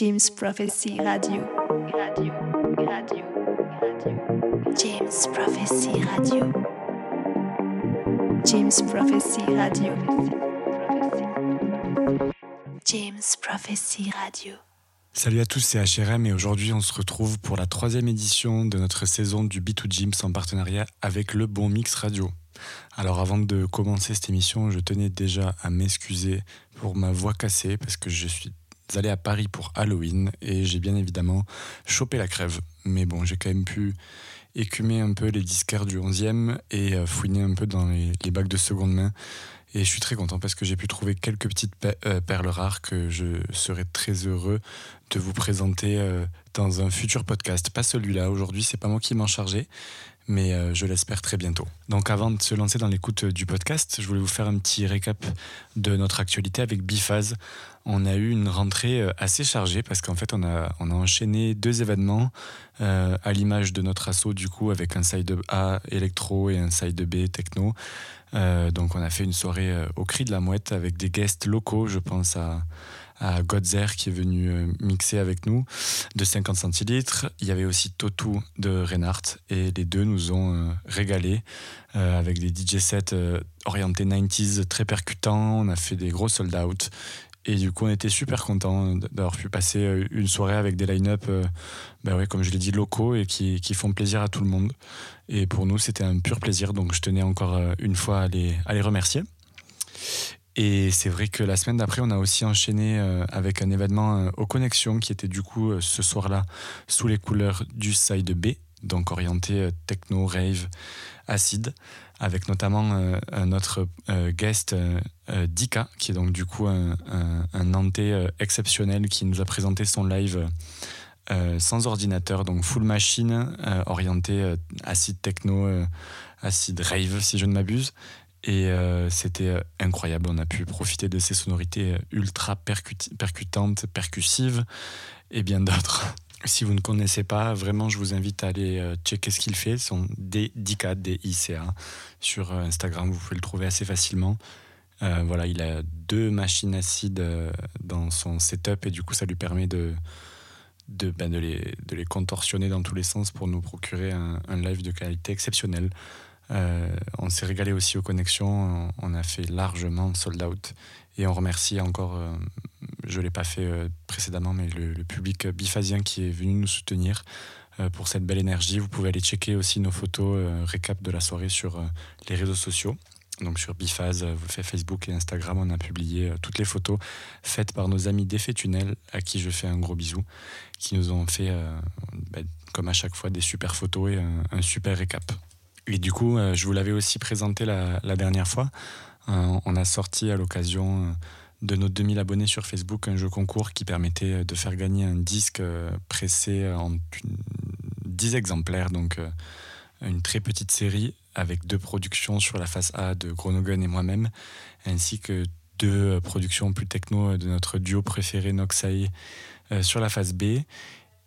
James Prophecy Radio. Radio, radio, radio. James Prophecy Radio. James Prophecy Radio. James Prophecy Radio. Salut à tous, c'est HRM et aujourd'hui on se retrouve pour la troisième édition de notre saison du B2 James en partenariat avec le Bon Mix Radio. Alors avant de commencer cette émission, je tenais déjà à m'excuser pour ma voix cassée parce que je suis allé à Paris pour Halloween et j'ai bien évidemment chopé la crève. Mais bon, j'ai quand même pu écumer un peu les disquaires du 11e et euh, fouiner un peu dans les, les bacs de seconde main. Et je suis très content parce que j'ai pu trouver quelques petites pe- euh, perles rares que je serai très heureux de vous présenter euh, dans un futur podcast. Pas celui-là, aujourd'hui, c'est pas moi qui m'en chargeais, mais je l'espère très bientôt. Donc avant de se lancer dans l'écoute du podcast, je voulais vous faire un petit récap de notre actualité avec Bifaz. On a eu une rentrée euh, assez chargée parce qu'en fait on a, on a enchaîné deux événements euh, à l'image de notre assaut du coup avec un side A électro et un side B techno. Euh, donc on a fait une soirée au cri de la mouette avec des guests locaux, je pense à, à Godzer qui est venu mixer avec nous de 50 centilitres. Il y avait aussi Totu de Reinhardt et les deux nous ont régalé euh, avec des DJ sets orientés 90s très percutants. On a fait des gros sold out. Et du coup, on était super contents d'avoir pu passer euh, une soirée avec des line-up, ben ouais, comme je l'ai dit, locaux et qui, font plaisir à tout le monde. Et pour nous, c'était un pur plaisir. Donc, je tenais encore euh, une fois à les, à les remercier. Et c'est vrai que la semaine d'après, on a aussi enchaîné avec un événement aux connexions qui était du coup ce soir-là sous les couleurs du side B, donc orienté techno, rave, acide, avec notamment euh, un autre euh, guest, euh, Dika, qui est donc du coup un, un, exceptionnel qui nous a présenté son live sans ordinateur, donc full machine, orienté acide techno, acide rave si je ne m'abuse. Et c'était incroyable. On a pu profiter de ces sonorités ultra percutantes, percussives et bien d'autres. Si vous ne connaissez pas, vraiment, je vous invite à aller euh, checker ce qu'il fait. Son D-Dika, D-I-C-A, sur euh, Instagram. Vous pouvez le trouver assez facilement. Euh, voilà, il a deux machines acides dans son setup et du coup, ça lui permet de, ben, de, les, de les contorsionner dans tous les sens pour nous procurer un live de qualité exceptionnelle. Euh, on s'est régalé aussi aux connexions, on a fait largement sold out et on remercie encore, euh, je ne l'ai pas fait euh, précédemment, mais le, public bifasien qui est venu nous soutenir pour cette belle énergie. Vous pouvez aller checker aussi nos photos récap de la soirée sur les réseaux sociaux. Donc sur Bifaz, Facebook et Instagram, on a publié toutes les photos faites par nos amis d'Effet Tunnel, à qui je fais un gros bisou, qui nous ont fait, ben, comme à chaque fois, des super photos et un, un super récap. Et du coup, euh, je vous l'avais aussi présenté la, dernière fois. Euh, on a sorti à l'occasion euh, de nos 2000 abonnés sur Facebook un jeu concours qui permettait de faire gagner un disque pressé en une- 10 exemplaires, donc une très petite série avec deux productions sur la face A de Gronogun et moi-même, ainsi que deux productions plus techno de notre duo préféré Noxai sur la face B.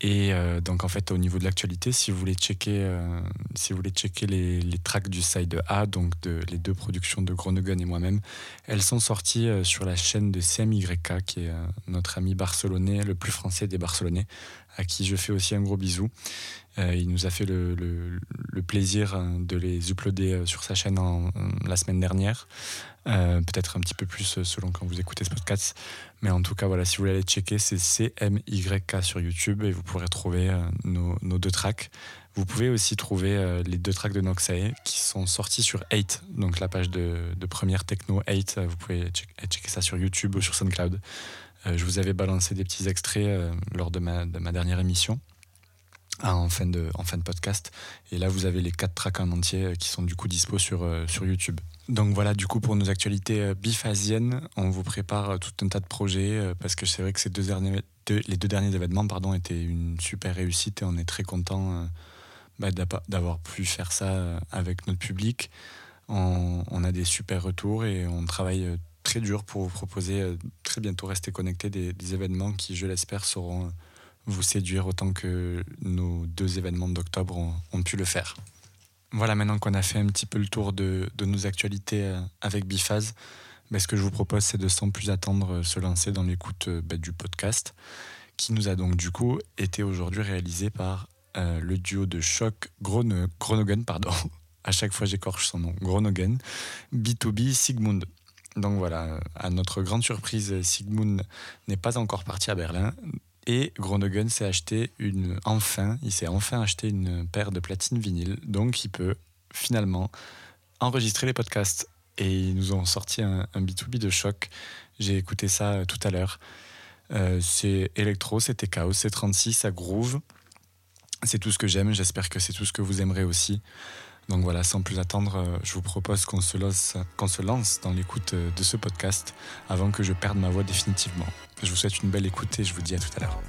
Et euh, donc en fait au niveau de l'actualité, si vous voulez checker, euh, si vous voulez checker les, les tracks du side A, donc de, les deux productions de Gronogun et moi-même, elles sont sorties euh, sur la chaîne de CMYK, qui est notre ami barcelonais, le plus français des Barcelonais, à qui je fais aussi un gros bisou. Euh, il nous a fait le, plaisir euh, de les uploader euh, sur sa chaîne en- la semaine dernière. Euh, Peut-être un petit peu plus euh, selon quand vous écoutez ce podcast. Mais en tout cas, voilà, si vous voulez aller checker, c'est CMYK sur YouTube et vous pourrez trouver euh, nos, deux tracks. Vous pouvez aussi trouver euh, les deux tracks de Noxae qui sont sortis sur 8, donc la page de, première techno 8. euh, Vous pouvez check- checker ça sur YouTube ou sur SoundCloud. Euh, je vous avais balancé des petits extraits euh, lors de ma dernière émission ah, en, fin de, podcast. Et là, vous avez les quatre tracks en entier euh, qui sont du coup dispo sur, euh, sur YouTube. Donc voilà, du coup, pour nos actualités euh, bifasiennes, on vous prépare tout un tas de projets parce que c'est vrai que ces deux derniers, les deux derniers événements pardon, étaient une super réussite et on est très content bah, d'avoir pu faire ça avec notre public. On, a des super retours et on travaille très dur pour vous proposer très bientôt rester connecté des, des événements qui, je l'espère, sauront euh, vous séduire autant que nos deux événements d'octobre ont, pu le faire. Voilà, maintenant qu'on a fait un petit peu le tour de, nos actualités euh, avec Bifaz, ben, ce que je vous propose, c'est de sans plus attendre euh, se lancer dans l'écoute euh, ben, du podcast qui nous a donc du coup été aujourd'hui réalisé par le duo de choc Gronogan, pardon. à chaque fois j'écorche son nom, Gronogan, B2B Sigmund. Donc voilà, à notre grande surprise, Sigmund n'est pas encore parti à Berlin. Et Gronogan s'est acheté une, enfin, il s'est enfin acheté une paire de platines vinyle, donc il peut finalement enregistrer les podcasts. Et ils nous ont sorti un, B2B de choc. J'ai écouté ça euh, tout à l'heure. Euh, c'est électro, c'était chaos, c'est 36, ça groove. C'est tout ce que j'aime, j'espère que c'est tout ce que vous aimerez aussi. Donc voilà, sans plus attendre, euh, je vous propose qu'on se lance dans l'écoute de ce podcast avant que je perde ma voix définitivement. Je vous souhaite une belle écoute et je vous dis à tout à l'heure.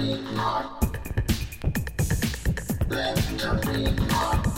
Let me not.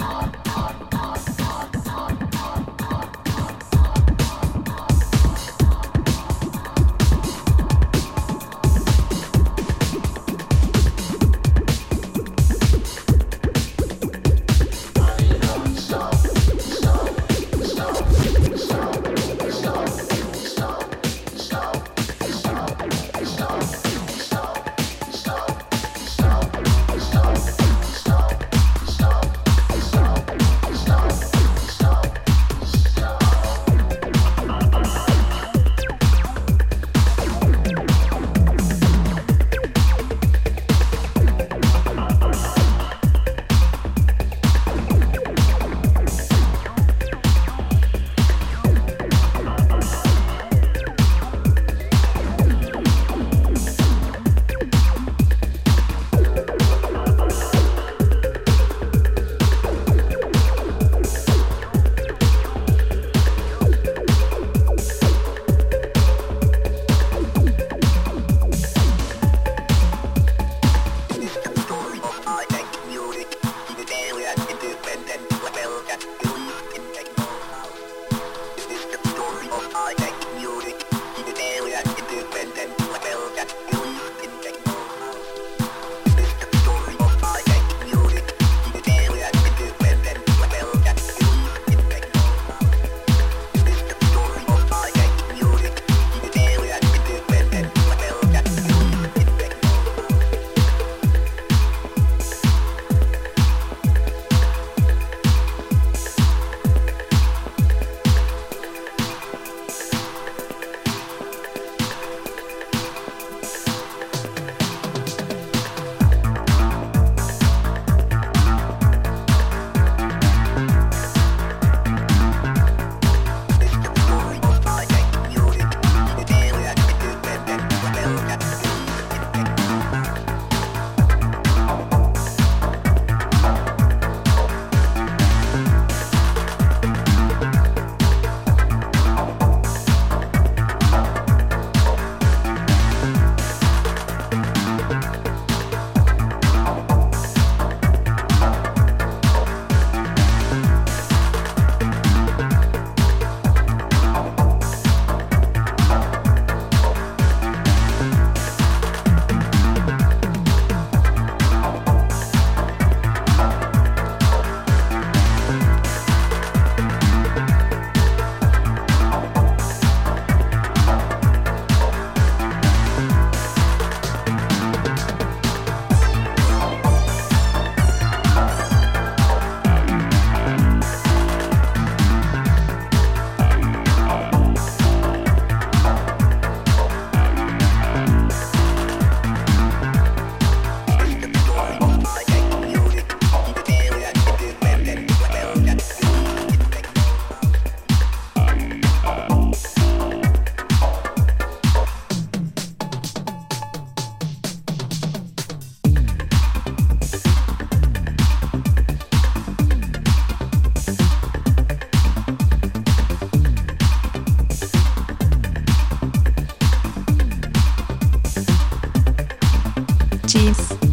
energies.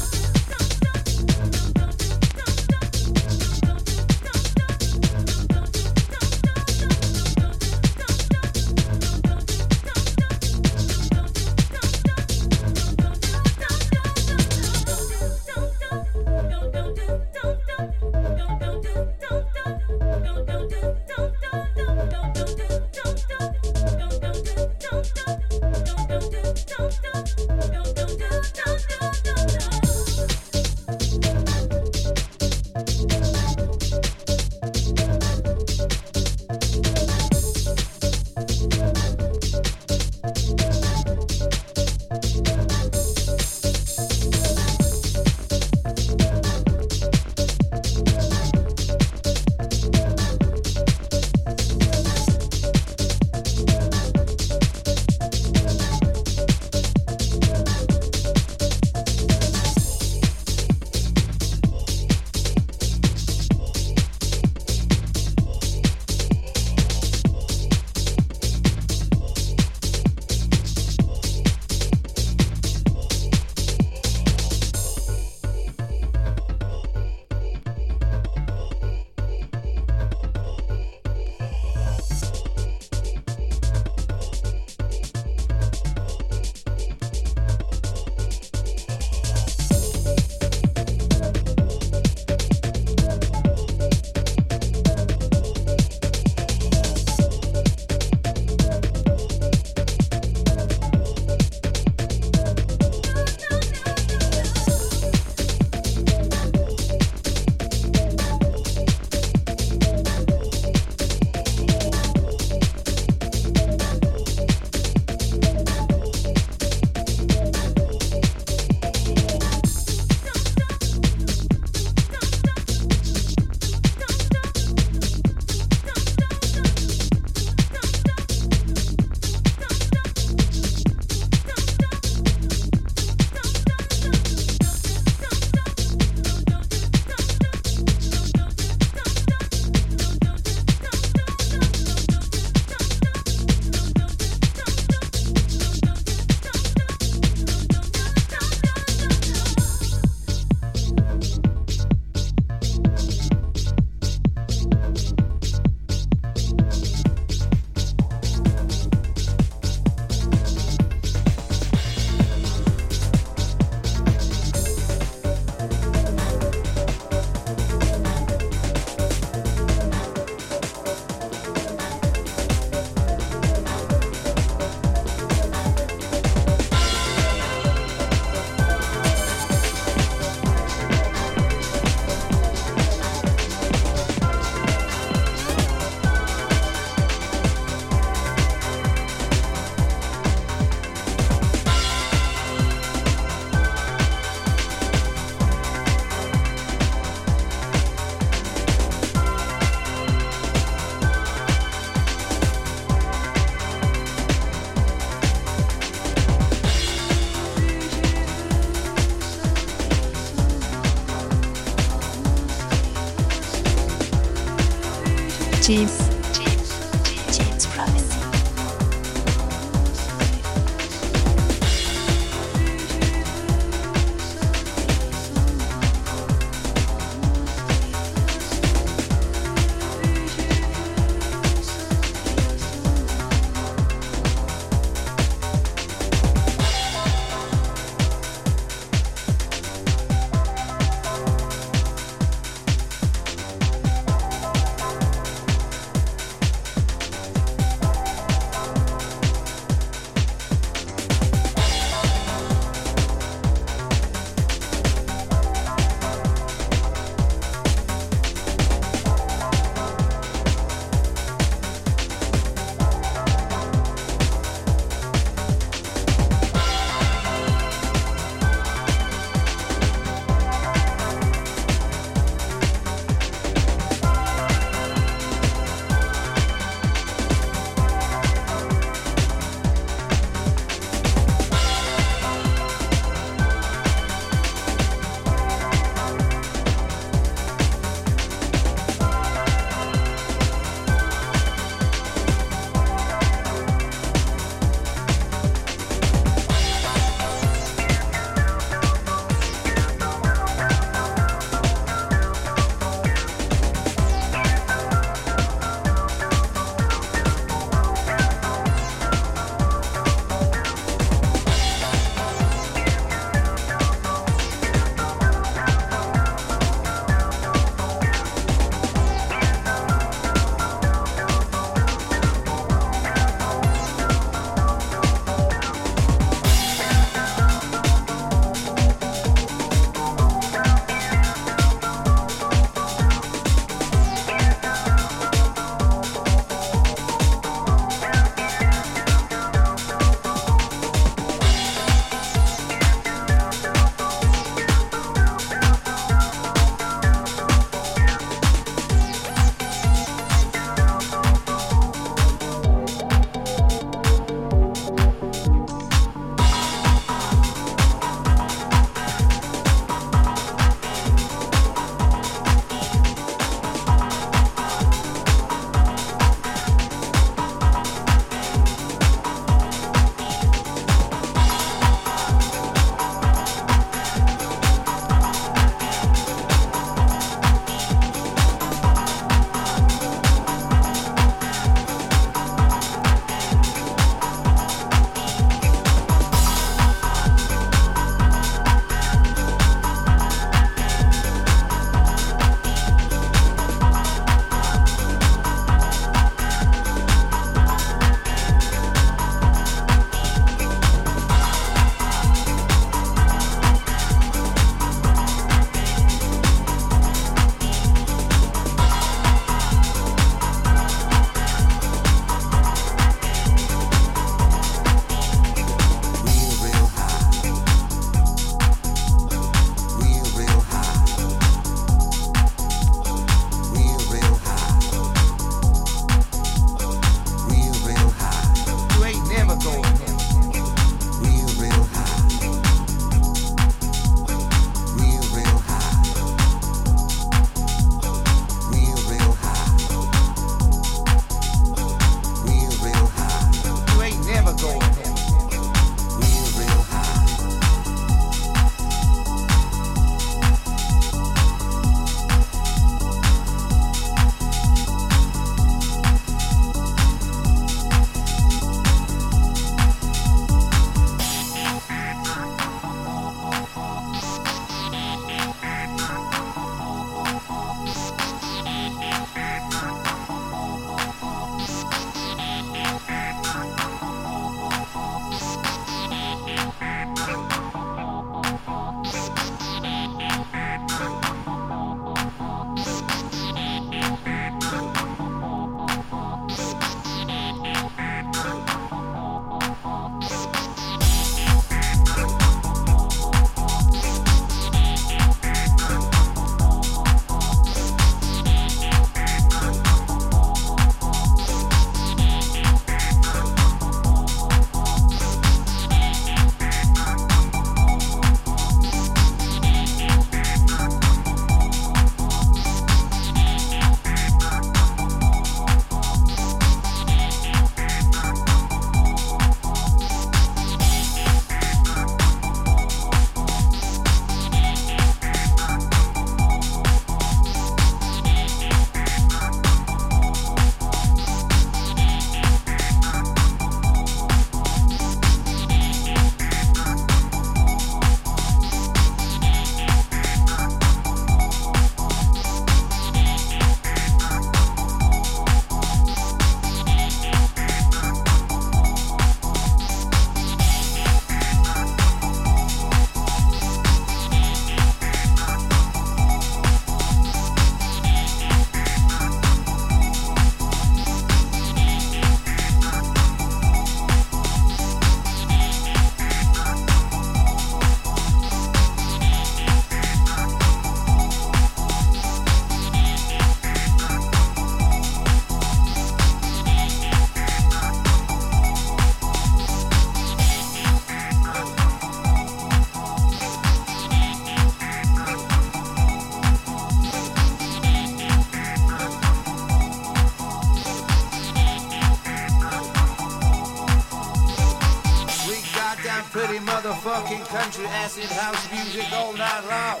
House music all night long.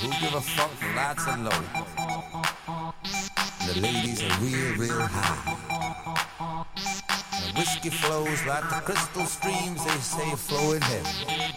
Who give a fuck? The lights are low. The ladies are real, real high. The whiskey flows like the crystal streams they say flow in heaven.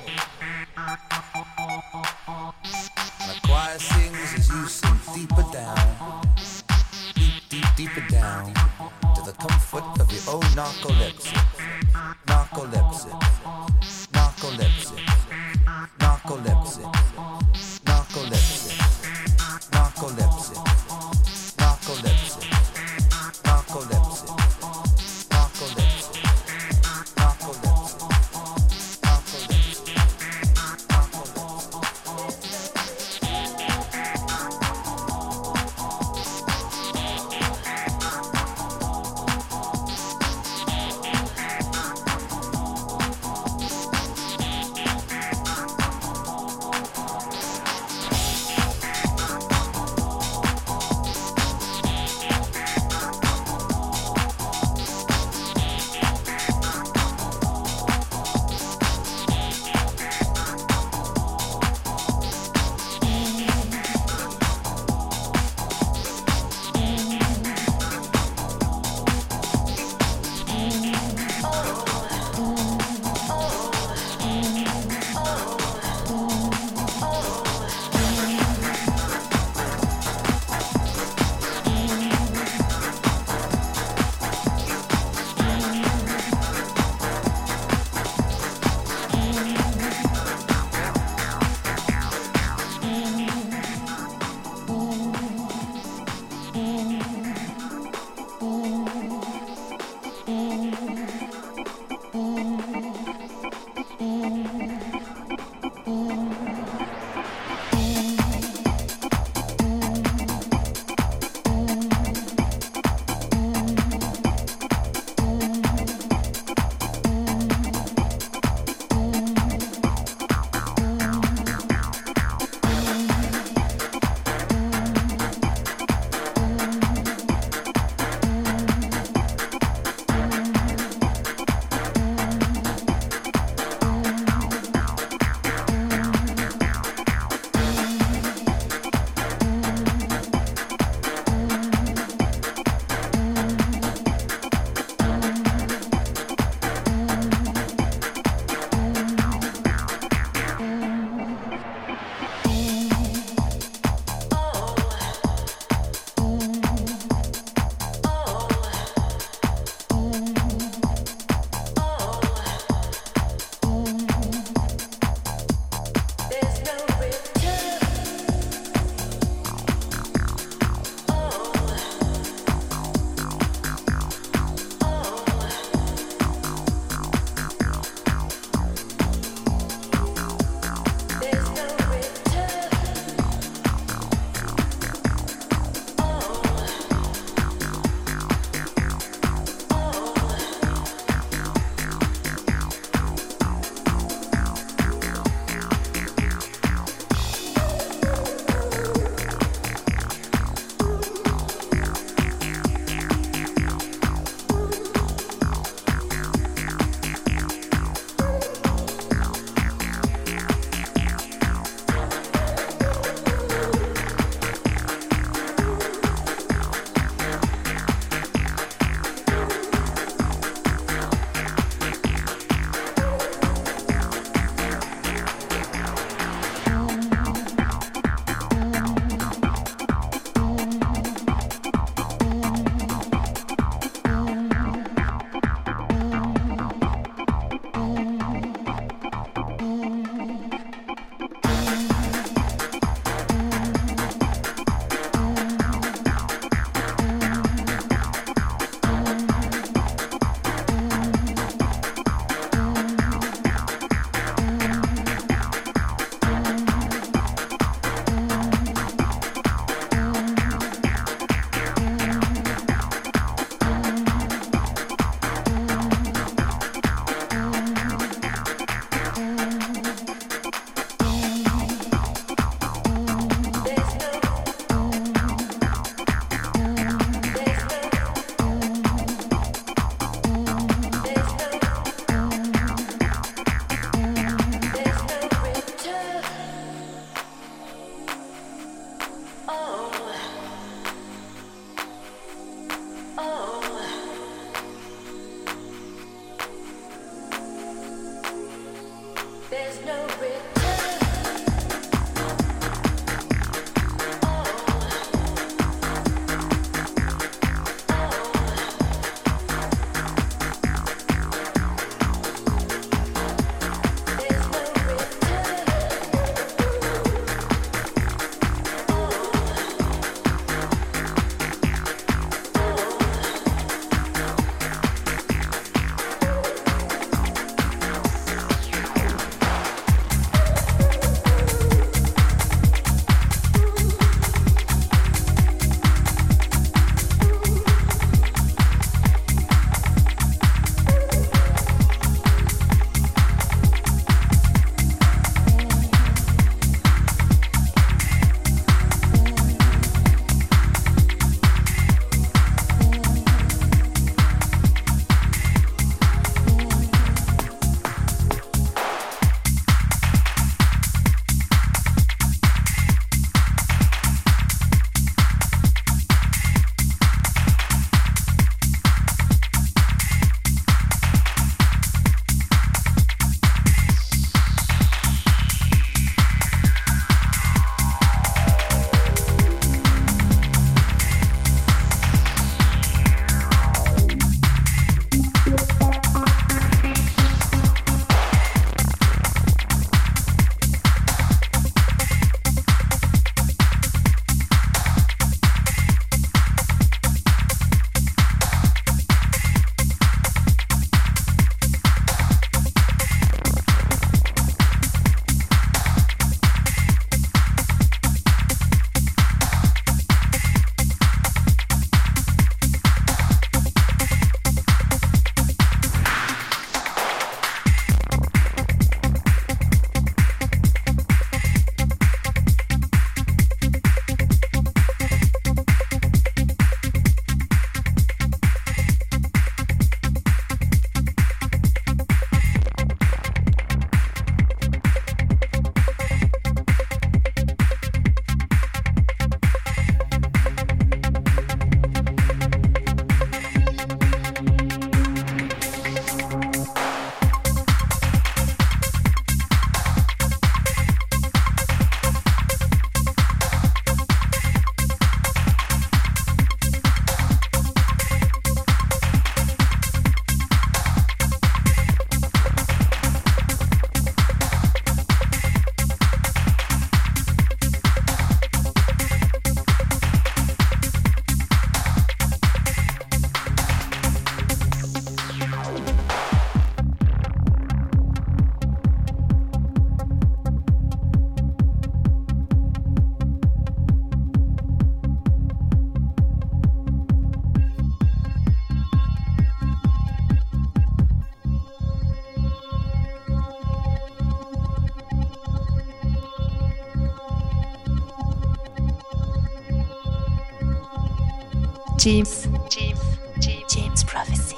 James, James, James, James Prophecy.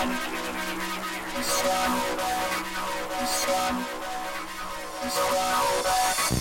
sun, the sun, the sun,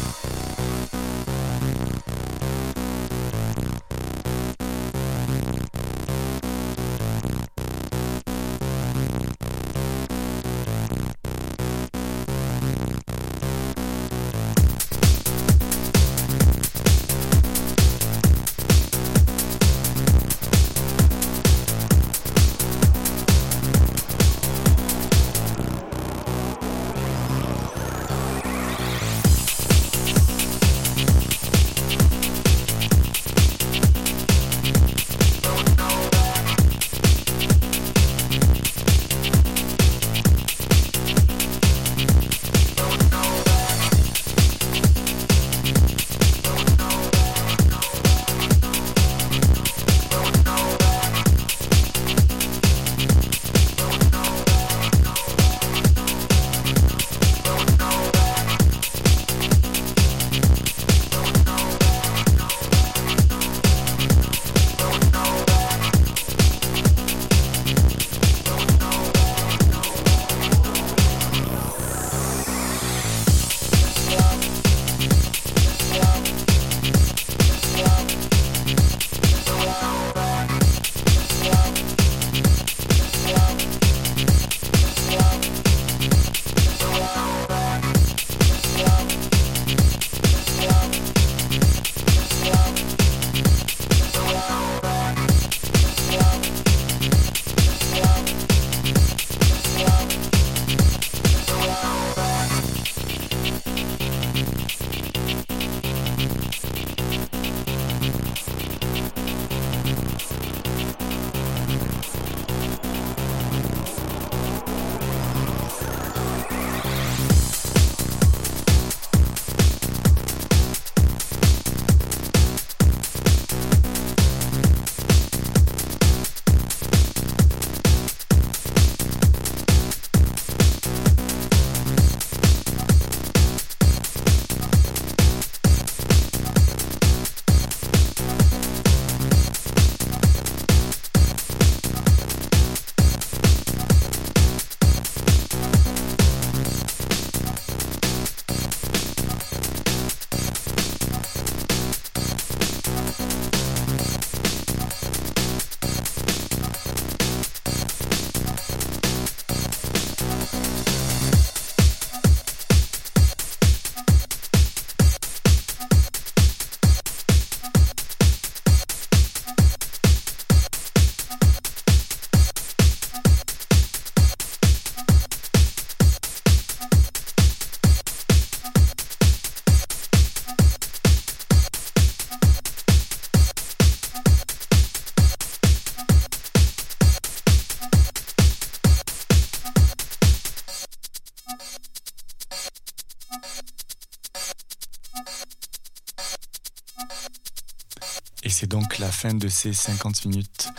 fin de ces 50 minutes,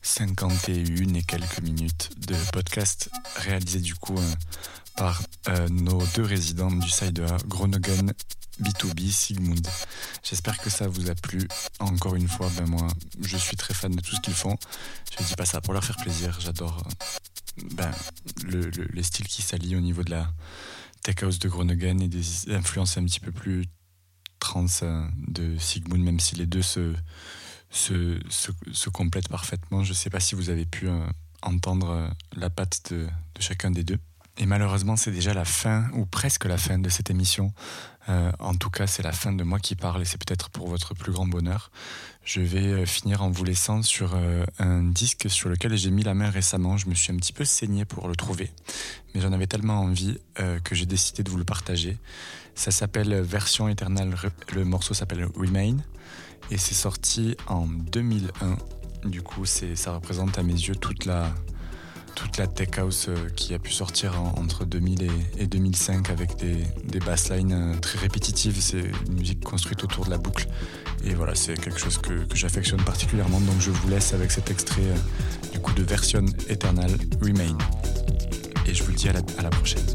51 et quelques minutes de podcast réalisé du coup euh, par euh, nos deux résidents du side A, Groningen B2B Sigmund. J'espère que ça vous a plu. Encore une fois, ben moi, je suis très fan de tout ce qu'ils font. Je ne dis pas ça pour leur faire plaisir. J'adore euh, ben, le, le, les styles qui s'allient au niveau de la tech house de Groningen et des influences un petit peu plus trans de Sigmund, même si les deux se, se, se, parfaitement. Je ne sais pas si vous avez pu euh, entendre euh, la patte de, chacun des deux. Et malheureusement, c'est déjà la fin, ou presque la fin de cette émission. Euh, en tout cas, c'est la fin de moi qui parle, et c'est peut-être pour votre plus grand bonheur. Je vais finir en vous laissant sur un disque sur lequel j'ai mis la main récemment. Je me suis un petit peu saigné pour le trouver, mais j'en avais tellement envie que j'ai décidé de vous le partager. Ça s'appelle Version éternelle, le morceau s'appelle Remain, et c'est sorti en 2001. Du coup, ça représente à mes yeux toute la, toute la tech house qui a pu sortir en, entre 2000 et, et, 2005 avec des, des basslines très répétitives. C'est une musique construite autour de la boucle. Et voilà, c'est quelque chose que, que j'affectionne particulièrement. Donc je vous laisse avec cet extrait euh, du coup de Version Eternal Remain. Et je vous dis à la, à la prochaine.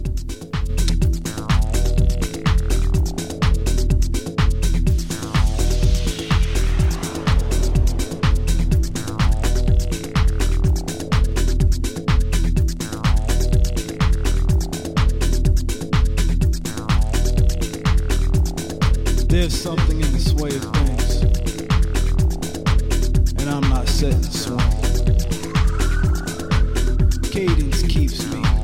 There's something in the sway of things, and I'm not set in swing. Cadence keeps me.